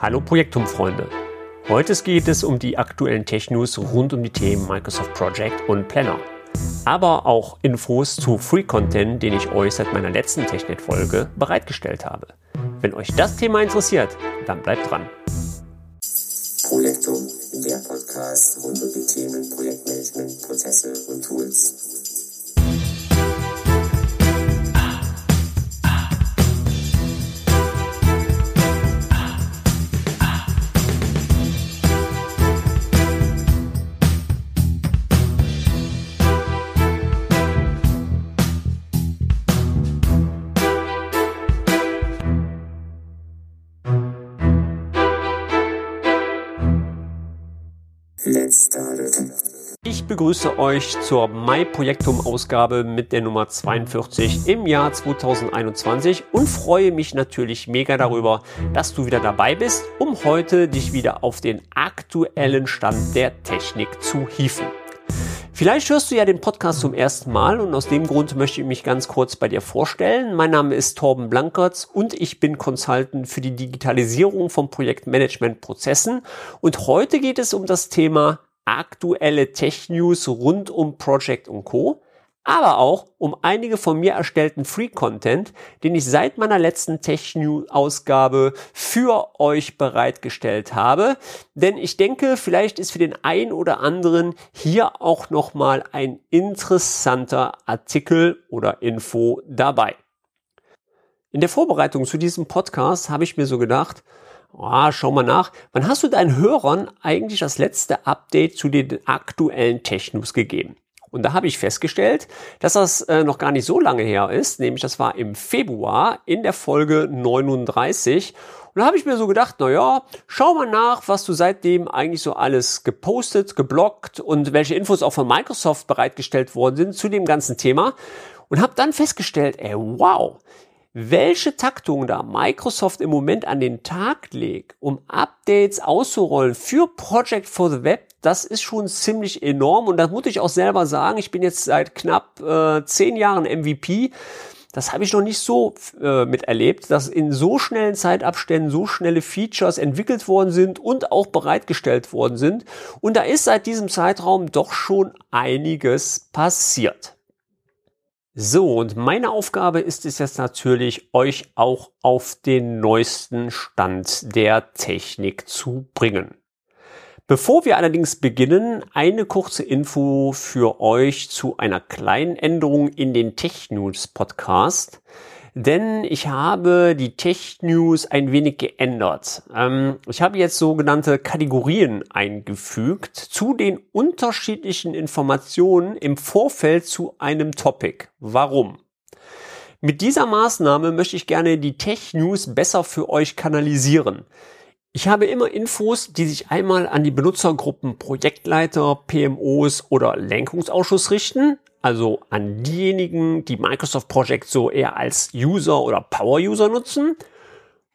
Hallo Projektum-Freunde. Heute geht es um die aktuellen Tech-News rund um die Themen Microsoft Project und Planner. Aber auch Infos zu Free-Content, den ich euch seit meiner letzten TechNet-Folge bereitgestellt habe. Wenn euch das Thema interessiert, dann bleibt dran. Projektum, der Podcast rund um die Themen Projektmanagement, Prozesse und Tools. Begrüße euch zur Mai Projektum Ausgabe mit der Nummer 42 im Jahr 2021 und freue mich natürlich mega darüber, dass du wieder dabei bist, um heute dich wieder auf den aktuellen Stand der Technik zu hieven. Vielleicht hörst du ja den Podcast zum ersten Mal und aus dem Grund möchte ich mich ganz kurz bei dir vorstellen. Mein Name ist Torben Blankertz und ich bin Consultant für die Digitalisierung von Projektmanagement-Prozessen und heute geht es um das Thema aktuelle Tech-News rund um Project und Co., aber auch um einige von mir erstellten Free-Content, den ich seit meiner letzten Tech-News-Ausgabe für euch bereitgestellt habe. Denn ich denke, vielleicht ist für den einen oder anderen hier auch nochmal ein interessanter Artikel oder Info dabei. In der Vorbereitung zu diesem Podcast habe ich mir so gedacht, oh, schau mal nach, wann hast du deinen Hörern eigentlich das letzte Update zu den aktuellen Technos gegeben? Und da habe ich festgestellt, dass das äh, noch gar nicht so lange her ist, nämlich das war im Februar in der Folge 39. Und da habe ich mir so gedacht, na ja, schau mal nach, was du seitdem eigentlich so alles gepostet, geblockt und welche Infos auch von Microsoft bereitgestellt worden sind zu dem ganzen Thema. Und habe dann festgestellt, ey, wow, welche Taktung da Microsoft im Moment an den Tag legt, um Updates auszurollen für Project for the Web, das ist schon ziemlich enorm und das muss ich auch selber sagen. Ich bin jetzt seit knapp äh, zehn Jahren MVP. Das habe ich noch nicht so äh, miterlebt, dass in so schnellen Zeitabständen so schnelle Features entwickelt worden sind und auch bereitgestellt worden sind. Und da ist seit diesem Zeitraum doch schon einiges passiert. So, und meine Aufgabe ist es jetzt natürlich, euch auch auf den neuesten Stand der Technik zu bringen. Bevor wir allerdings beginnen, eine kurze Info für euch zu einer kleinen Änderung in den Tech News Podcast. Denn ich habe die Tech News ein wenig geändert. Ähm, ich habe jetzt sogenannte Kategorien eingefügt zu den unterschiedlichen Informationen im Vorfeld zu einem Topic. Warum? Mit dieser Maßnahme möchte ich gerne die Tech News besser für euch kanalisieren. Ich habe immer Infos, die sich einmal an die Benutzergruppen Projektleiter, PMOs oder Lenkungsausschuss richten, also an diejenigen, die Microsoft Project so eher als User oder Power-User nutzen,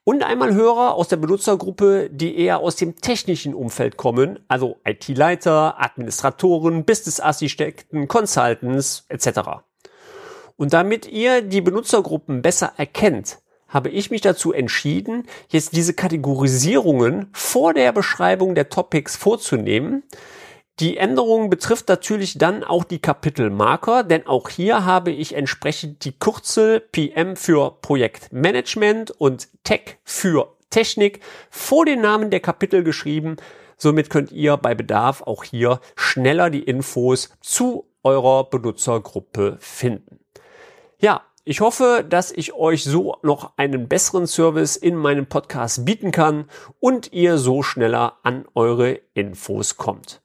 und einmal Hörer aus der Benutzergruppe, die eher aus dem technischen Umfeld kommen, also IT-Leiter, Administratoren, Business-Architekten, Consultants etc. Und damit ihr die Benutzergruppen besser erkennt, habe ich mich dazu entschieden, jetzt diese Kategorisierungen vor der Beschreibung der Topics vorzunehmen. Die Änderung betrifft natürlich dann auch die Kapitelmarker, denn auch hier habe ich entsprechend die Kürzel PM für Projektmanagement und Tech für Technik vor den Namen der Kapitel geschrieben. Somit könnt ihr bei Bedarf auch hier schneller die Infos zu eurer Benutzergruppe finden. Ja, ich hoffe, dass ich euch so noch einen besseren Service in meinem Podcast bieten kann und ihr so schneller an eure Infos kommt.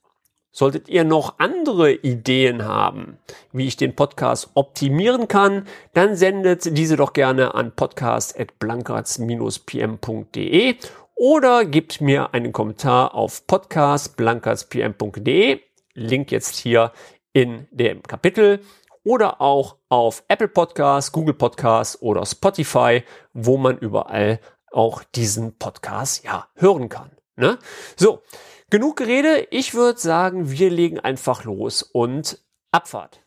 Solltet ihr noch andere Ideen haben, wie ich den Podcast optimieren kann, dann sendet diese doch gerne an podcast.blankertz-pm.de oder gebt mir einen Kommentar auf podcastblankertz-pm.de. Link jetzt hier in dem Kapitel oder auch auf Apple Podcasts, Google Podcasts oder Spotify, wo man überall auch diesen Podcast ja hören kann. Ne? So, Genug Gerede, ich würde sagen, wir legen einfach los und Abfahrt.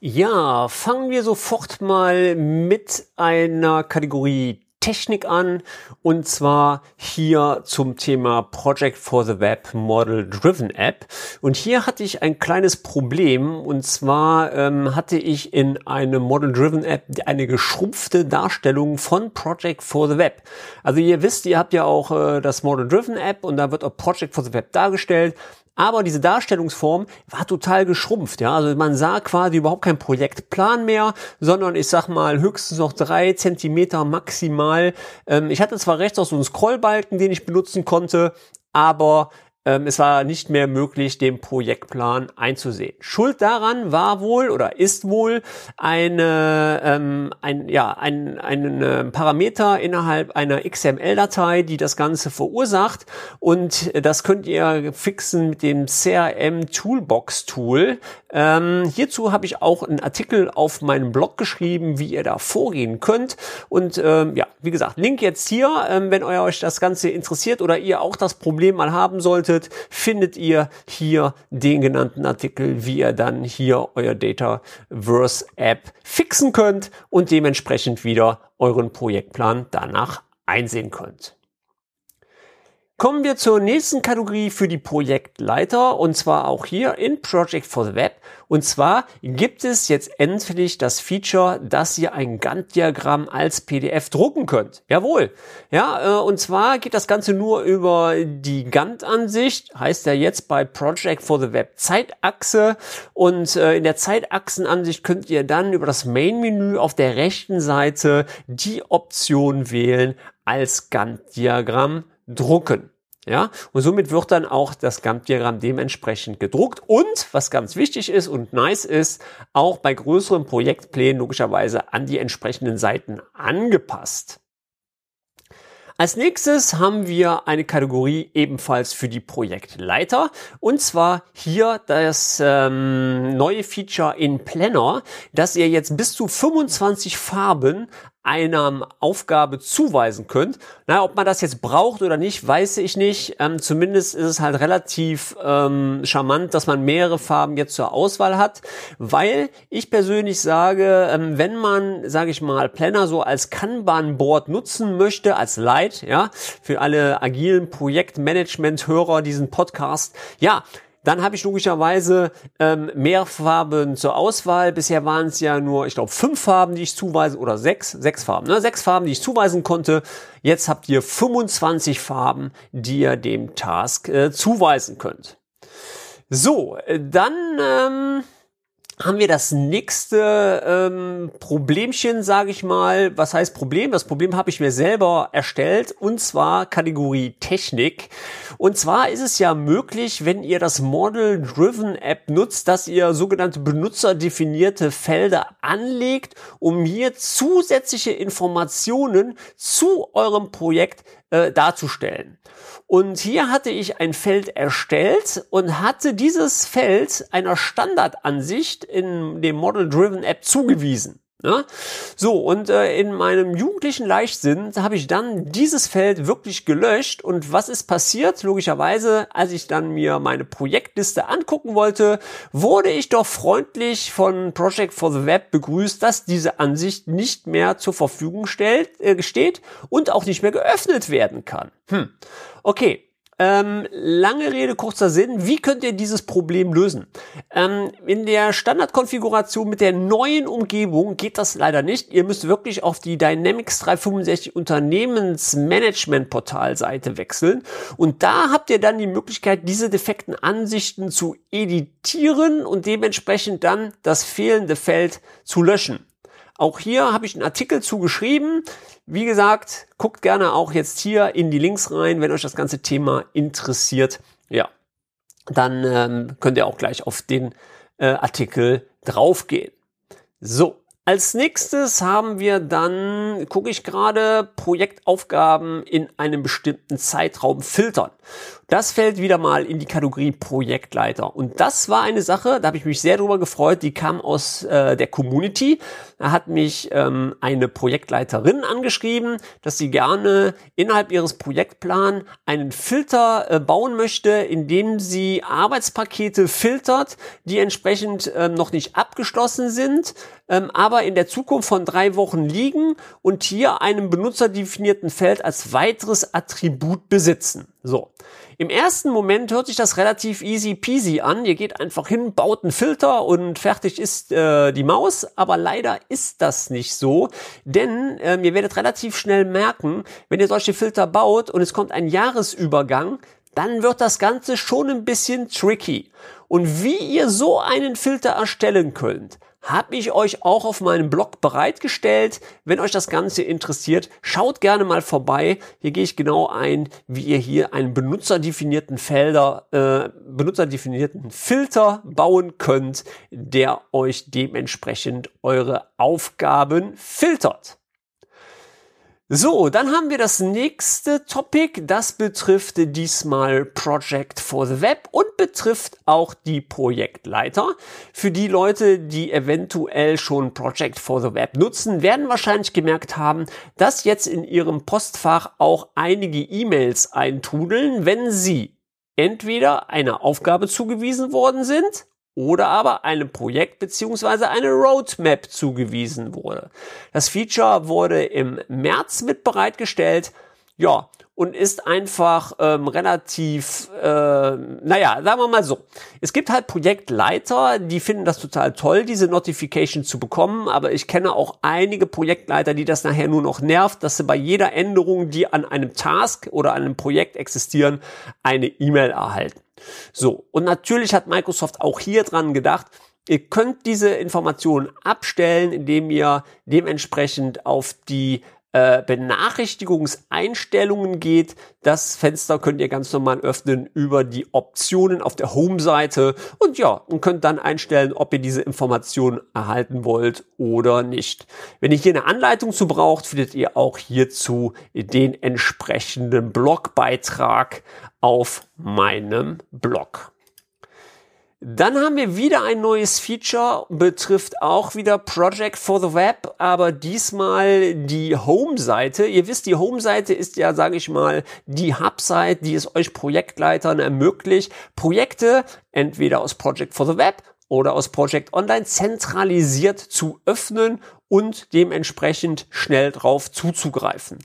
Ja, fangen wir sofort mal mit einer Kategorie Technik an und zwar hier zum Thema Project for the Web Model Driven App. Und hier hatte ich ein kleines Problem und zwar ähm, hatte ich in einem Model Driven App eine geschrumpfte Darstellung von Project for the Web. Also ihr wisst, ihr habt ja auch äh, das Model Driven App und da wird auch Project for the Web dargestellt. Aber diese Darstellungsform war total geschrumpft, ja. Also man sah quasi überhaupt keinen Projektplan mehr, sondern ich sag mal höchstens noch drei Zentimeter maximal. Ähm, ich hatte zwar rechts auch so einen Scrollbalken, den ich benutzen konnte, aber es war nicht mehr möglich, den Projektplan einzusehen. Schuld daran war wohl oder ist wohl eine, ähm, ein, ja, ein, ein äh, Parameter innerhalb einer XML-Datei, die das Ganze verursacht. Und das könnt ihr fixen mit dem CRM Toolbox Tool. Ähm, hierzu habe ich auch einen Artikel auf meinem Blog geschrieben, wie ihr da vorgehen könnt. Und ähm, ja, wie gesagt, Link jetzt hier, ähm, wenn euch das Ganze interessiert oder ihr auch das Problem mal haben solltet möchtet, findet ihr hier den genannten Artikel, wie ihr dann hier euer Dataverse App fixen könnt und dementsprechend wieder euren Projektplan danach einsehen könnt. Kommen wir zur nächsten Kategorie für die Projektleiter und zwar auch hier in Project for the Web. Und zwar gibt es jetzt endlich das Feature, dass ihr ein Gantt-Diagramm als PDF drucken könnt. Jawohl. Ja, äh, und zwar geht das Ganze nur über die Gantt-Ansicht, heißt ja jetzt bei Project for the Web Zeitachse. Und äh, in der Zeitachsenansicht könnt ihr dann über das Main-Menü auf der rechten Seite die Option wählen als Gantt-Diagramm drucken. Ja, und somit wird dann auch das Gantt-Diagramm dementsprechend gedruckt und, was ganz wichtig ist und nice ist, auch bei größeren Projektplänen logischerweise an die entsprechenden Seiten angepasst. Als nächstes haben wir eine Kategorie ebenfalls für die Projektleiter und zwar hier das ähm, neue Feature in Planner, dass ihr jetzt bis zu 25 Farben einer Aufgabe zuweisen könnt. Na, ob man das jetzt braucht oder nicht, weiß ich nicht. Ähm, zumindest ist es halt relativ ähm, charmant, dass man mehrere Farben jetzt zur Auswahl hat, weil ich persönlich sage, ähm, wenn man, sage ich mal, Planner so als Kanban-Board nutzen möchte, als Light, ja, für alle agilen Projektmanagement-Hörer diesen Podcast, ja, dann habe ich logischerweise ähm, mehr Farben zur Auswahl. Bisher waren es ja nur, ich glaube, fünf Farben, die ich zuweisen, oder sechs, sechs Farben, ne? sechs Farben, die ich zuweisen konnte. Jetzt habt ihr 25 Farben, die ihr dem Task äh, zuweisen könnt. So, äh, dann ähm, haben wir das nächste ähm, Problemchen, sage ich mal. Was heißt Problem? Das Problem habe ich mir selber erstellt und zwar Kategorie Technik. Und zwar ist es ja möglich, wenn ihr das Model Driven App nutzt, dass ihr sogenannte benutzerdefinierte Felder anlegt, um hier zusätzliche Informationen zu eurem Projekt äh, darzustellen. Und hier hatte ich ein Feld erstellt und hatte dieses Feld einer Standardansicht in dem Model Driven App zugewiesen. Ja? So, und äh, in meinem jugendlichen Leichtsinn habe ich dann dieses Feld wirklich gelöscht. Und was ist passiert? Logischerweise, als ich dann mir meine Projektliste angucken wollte, wurde ich doch freundlich von Project for the Web begrüßt, dass diese Ansicht nicht mehr zur Verfügung stellt, äh, steht und auch nicht mehr geöffnet werden kann. Hm. Okay, ähm, lange Rede, kurzer Sinn. Wie könnt ihr dieses Problem lösen? Ähm, in der Standardkonfiguration mit der neuen Umgebung geht das leider nicht. Ihr müsst wirklich auf die Dynamics 365 Unternehmensmanagement Portalseite wechseln. Und da habt ihr dann die Möglichkeit, diese defekten Ansichten zu editieren und dementsprechend dann das fehlende Feld zu löschen. Auch hier habe ich einen Artikel zugeschrieben. Wie gesagt, guckt gerne auch jetzt hier in die Links rein, wenn euch das ganze Thema interessiert. Ja, dann ähm, könnt ihr auch gleich auf den äh, Artikel draufgehen. So, als nächstes haben wir dann, gucke ich gerade, Projektaufgaben in einem bestimmten Zeitraum filtern. Das fällt wieder mal in die Kategorie Projektleiter. Und das war eine Sache, da habe ich mich sehr drüber gefreut, die kam aus äh, der Community. Da hat mich ähm, eine Projektleiterin angeschrieben, dass sie gerne innerhalb ihres Projektplans einen Filter äh, bauen möchte, indem sie Arbeitspakete filtert, die entsprechend ähm, noch nicht abgeschlossen sind, ähm, aber in der Zukunft von drei Wochen liegen und hier einem benutzerdefinierten Feld als weiteres Attribut besitzen. So. Im ersten Moment hört sich das relativ easy peasy an. Ihr geht einfach hin, baut einen Filter und fertig ist äh, die Maus. Aber leider ist das nicht so, denn ähm, ihr werdet relativ schnell merken, wenn ihr solche Filter baut und es kommt ein Jahresübergang, dann wird das Ganze schon ein bisschen tricky. Und wie ihr so einen Filter erstellen könnt, habe ich euch auch auf meinem Blog bereitgestellt. Wenn euch das Ganze interessiert, schaut gerne mal vorbei. Hier gehe ich genau ein, wie ihr hier einen benutzerdefinierten Felder, äh, benutzerdefinierten Filter bauen könnt, der euch dementsprechend eure Aufgaben filtert. So, dann haben wir das nächste Topic. Das betrifft diesmal Project for the Web und betrifft auch die Projektleiter. Für die Leute, die eventuell schon Project for the Web nutzen, werden wahrscheinlich gemerkt haben, dass jetzt in ihrem Postfach auch einige E-Mails eintrudeln, wenn sie entweder einer Aufgabe zugewiesen worden sind oder aber einem Projekt beziehungsweise eine Roadmap zugewiesen wurde. Das Feature wurde im März mit bereitgestellt. Ja, und ist einfach ähm, relativ, äh, naja, sagen wir mal so. Es gibt halt Projektleiter, die finden das total toll, diese Notification zu bekommen, aber ich kenne auch einige Projektleiter, die das nachher nur noch nervt, dass sie bei jeder Änderung, die an einem Task oder einem Projekt existieren, eine E-Mail erhalten. So, und natürlich hat Microsoft auch hier dran gedacht, Ihr könnt diese Informationen abstellen, indem ihr dementsprechend auf die äh, Benachrichtigungseinstellungen geht. Das Fenster könnt ihr ganz normal öffnen über die Optionen auf der Home-Seite und ja, und könnt dann einstellen, ob ihr diese Informationen erhalten wollt oder nicht. Wenn ihr hier eine Anleitung zu braucht, findet ihr auch hierzu den entsprechenden Blogbeitrag auf meinem Blog. Dann haben wir wieder ein neues Feature, betrifft auch wieder Project for the Web, aber diesmal die Home-Seite. Ihr wisst, die Home-Seite ist ja, sage ich mal, die Hub-Seite, die es euch Projektleitern ermöglicht, Projekte entweder aus Project for the Web oder aus Project Online zentralisiert zu öffnen und dementsprechend schnell drauf zuzugreifen.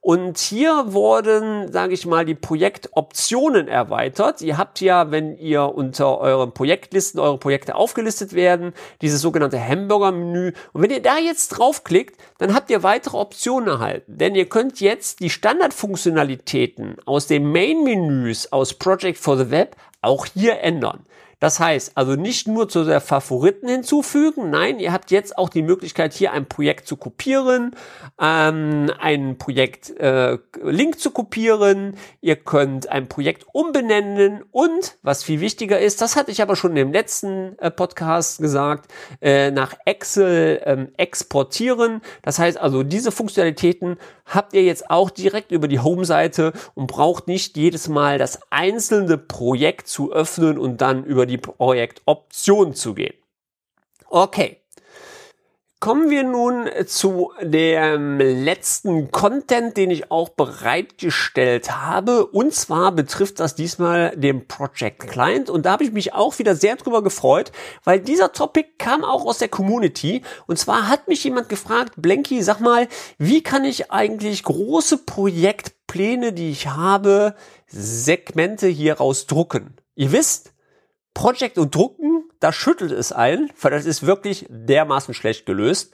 Und hier wurden, sage ich mal, die Projektoptionen erweitert. Ihr habt ja, wenn ihr unter euren Projektlisten eure Projekte aufgelistet werden, dieses sogenannte Hamburger-Menü. Und wenn ihr da jetzt draufklickt, dann habt ihr weitere Optionen erhalten. Denn ihr könnt jetzt die Standardfunktionalitäten aus den Main-Menüs aus Project for the Web auch hier ändern. Das heißt also nicht nur zu der Favoriten hinzufügen, nein, ihr habt jetzt auch die Möglichkeit, hier ein Projekt zu kopieren, ähm, ein Projekt äh, Link zu kopieren, ihr könnt ein Projekt umbenennen und, was viel wichtiger ist, das hatte ich aber schon im letzten äh, Podcast gesagt, äh, nach Excel ähm, exportieren. Das heißt also, diese Funktionalitäten habt ihr jetzt auch direkt über die Home-Seite und braucht nicht jedes Mal das einzelne Projekt zu öffnen und dann über die Projektoption zu gehen. Okay. Kommen wir nun zu dem letzten Content, den ich auch bereitgestellt habe. Und zwar betrifft das diesmal den Project Client. Und da habe ich mich auch wieder sehr drüber gefreut, weil dieser Topic kam auch aus der Community. Und zwar hat mich jemand gefragt, Blanky, sag mal, wie kann ich eigentlich große Projektpläne, die ich habe, Segmente hier rausdrucken? Ihr wisst, Project und Drucken, da schüttelt es ein, weil das ist wirklich dermaßen schlecht gelöst.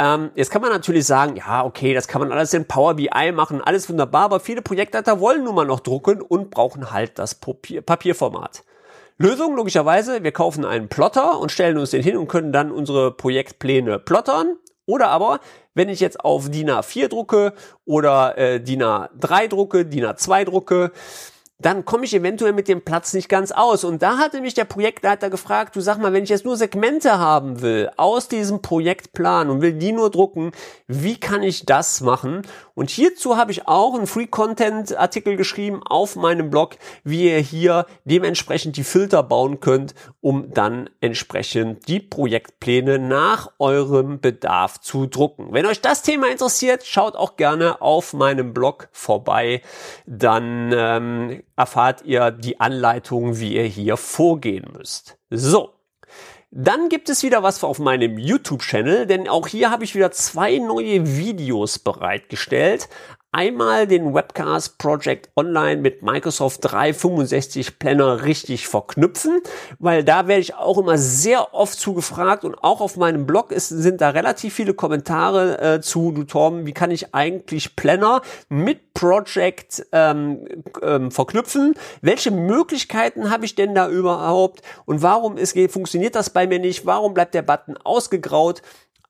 Ähm, jetzt kann man natürlich sagen, ja, okay, das kann man alles in Power BI machen, alles wunderbar, aber viele Projektleiter wollen nun mal noch drucken und brauchen halt das Papier Papierformat. Lösung logischerweise, wir kaufen einen Plotter und stellen uns den hin und können dann unsere Projektpläne plottern. Oder aber, wenn ich jetzt auf DIN A4 drucke oder äh, DIN A3 drucke, DIN A2 drucke, dann komme ich eventuell mit dem Platz nicht ganz aus. Und da hatte mich der Projektleiter gefragt, du sag mal, wenn ich jetzt nur Segmente haben will aus diesem Projektplan und will die nur drucken, wie kann ich das machen? Und hierzu habe ich auch einen Free-Content-Artikel geschrieben auf meinem Blog, wie ihr hier dementsprechend die Filter bauen könnt, um dann entsprechend die Projektpläne nach eurem Bedarf zu drucken. Wenn euch das Thema interessiert, schaut auch gerne auf meinem Blog vorbei. Dann ähm, erfahrt ihr die Anleitung, wie ihr hier vorgehen müsst. So. Dann gibt es wieder was auf meinem YouTube-Channel, denn auch hier habe ich wieder zwei neue Videos bereitgestellt. Einmal den Webcast Project Online mit Microsoft 365 Planner richtig verknüpfen, weil da werde ich auch immer sehr oft zugefragt und auch auf meinem Blog ist, sind da relativ viele Kommentare äh, zu, du Tom, wie kann ich eigentlich Planner mit Project ähm, ähm, verknüpfen? Welche Möglichkeiten habe ich denn da überhaupt? Und warum ist, funktioniert das bei mir nicht? Warum bleibt der Button ausgegraut?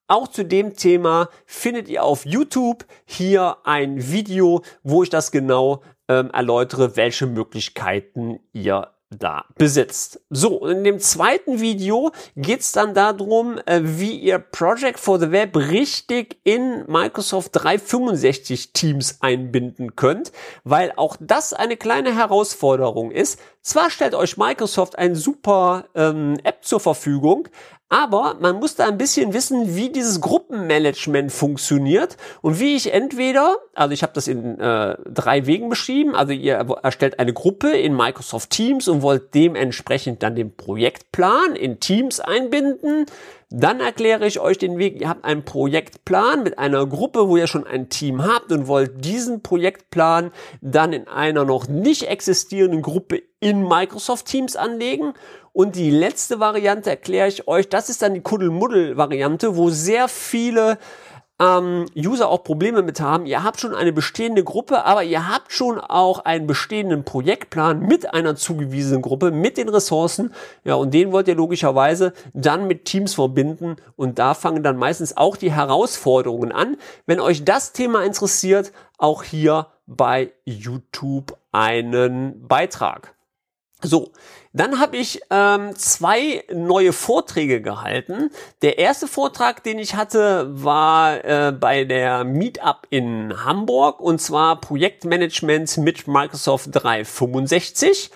Auch zu dem Thema findet ihr auf YouTube hier ein Video, wo ich das genau ähm, erläutere, welche Möglichkeiten ihr da besitzt. So, und in dem zweiten Video geht's dann darum, äh, wie ihr Project for the Web richtig in Microsoft 365 Teams einbinden könnt, weil auch das eine kleine Herausforderung ist. Zwar stellt euch Microsoft ein super ähm, App zur Verfügung, aber man muss da ein bisschen wissen, wie dieses Gruppenmanagement funktioniert und wie ich entweder, also ich habe das in äh, drei Wegen beschrieben, also ihr erstellt eine Gruppe in Microsoft Teams und wollt dementsprechend dann den Projektplan in Teams einbinden. Dann erkläre ich euch den Weg. Ihr habt einen Projektplan mit einer Gruppe, wo ihr schon ein Team habt und wollt diesen Projektplan dann in einer noch nicht existierenden Gruppe in Microsoft Teams anlegen. Und die letzte Variante erkläre ich euch, das ist dann die Kuddelmuddel-Variante, wo sehr viele ähm, User auch Probleme mit haben. Ihr habt schon eine bestehende Gruppe, aber ihr habt schon auch einen bestehenden Projektplan mit einer zugewiesenen Gruppe, mit den Ressourcen. Ja, und den wollt ihr logischerweise dann mit Teams verbinden. Und da fangen dann meistens auch die Herausforderungen an. Wenn euch das Thema interessiert, auch hier bei YouTube einen Beitrag. So, dann habe ich ähm, zwei neue Vorträge gehalten. Der erste Vortrag, den ich hatte, war äh, bei der Meetup in Hamburg und zwar Projektmanagement mit Microsoft 365.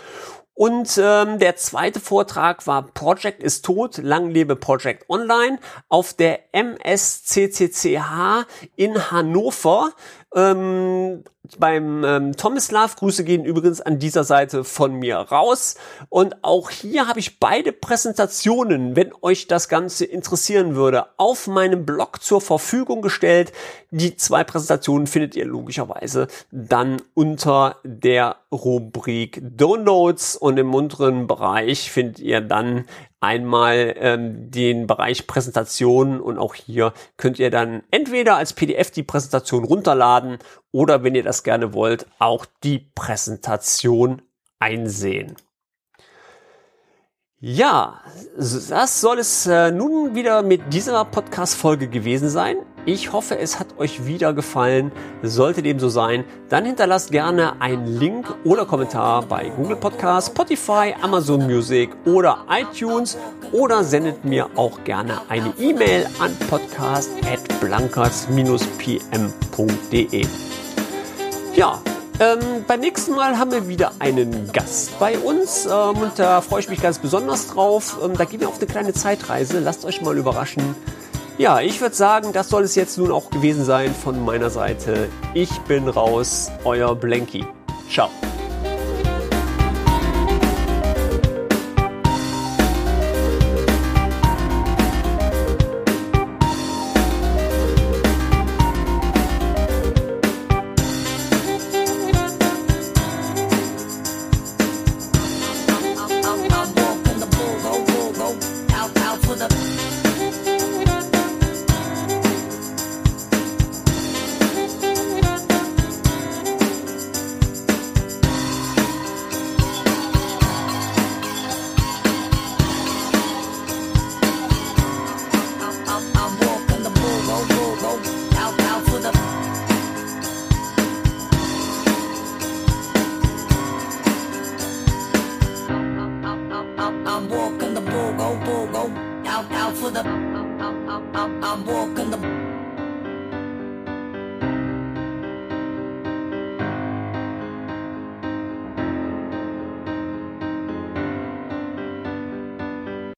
Und ähm, der zweite Vortrag war Project ist tot, lang lebe Project Online auf der MSCCCH in Hannover. Ähm, beim ähm, Tomislav. Grüße gehen übrigens an dieser Seite von mir raus. Und auch hier habe ich beide Präsentationen, wenn euch das Ganze interessieren würde, auf meinem Blog zur Verfügung gestellt. Die zwei Präsentationen findet ihr logischerweise dann unter der Rubrik Downloads und im unteren Bereich findet ihr dann einmal ähm, den Bereich Präsentation und auch hier könnt ihr dann entweder als PDF die Präsentation runterladen oder wenn ihr das gerne wollt, auch die Präsentation einsehen. Ja, das soll es äh, nun wieder mit dieser Podcast-Folge gewesen sein. Ich hoffe, es hat euch wieder gefallen. Sollte dem so sein, dann hinterlasst gerne einen Link oder Kommentar bei Google Podcast, Spotify, Amazon Music oder iTunes oder sendet mir auch gerne eine E-Mail an podcast@blankers-pm.de. Ja, ähm, beim nächsten Mal haben wir wieder einen Gast bei uns ähm, und da freue ich mich ganz besonders drauf. Ähm, da gehen wir auf eine kleine Zeitreise. Lasst euch mal überraschen. Ja, ich würde sagen, das soll es jetzt nun auch gewesen sein von meiner Seite. Ich bin raus, euer Blanky. Ciao.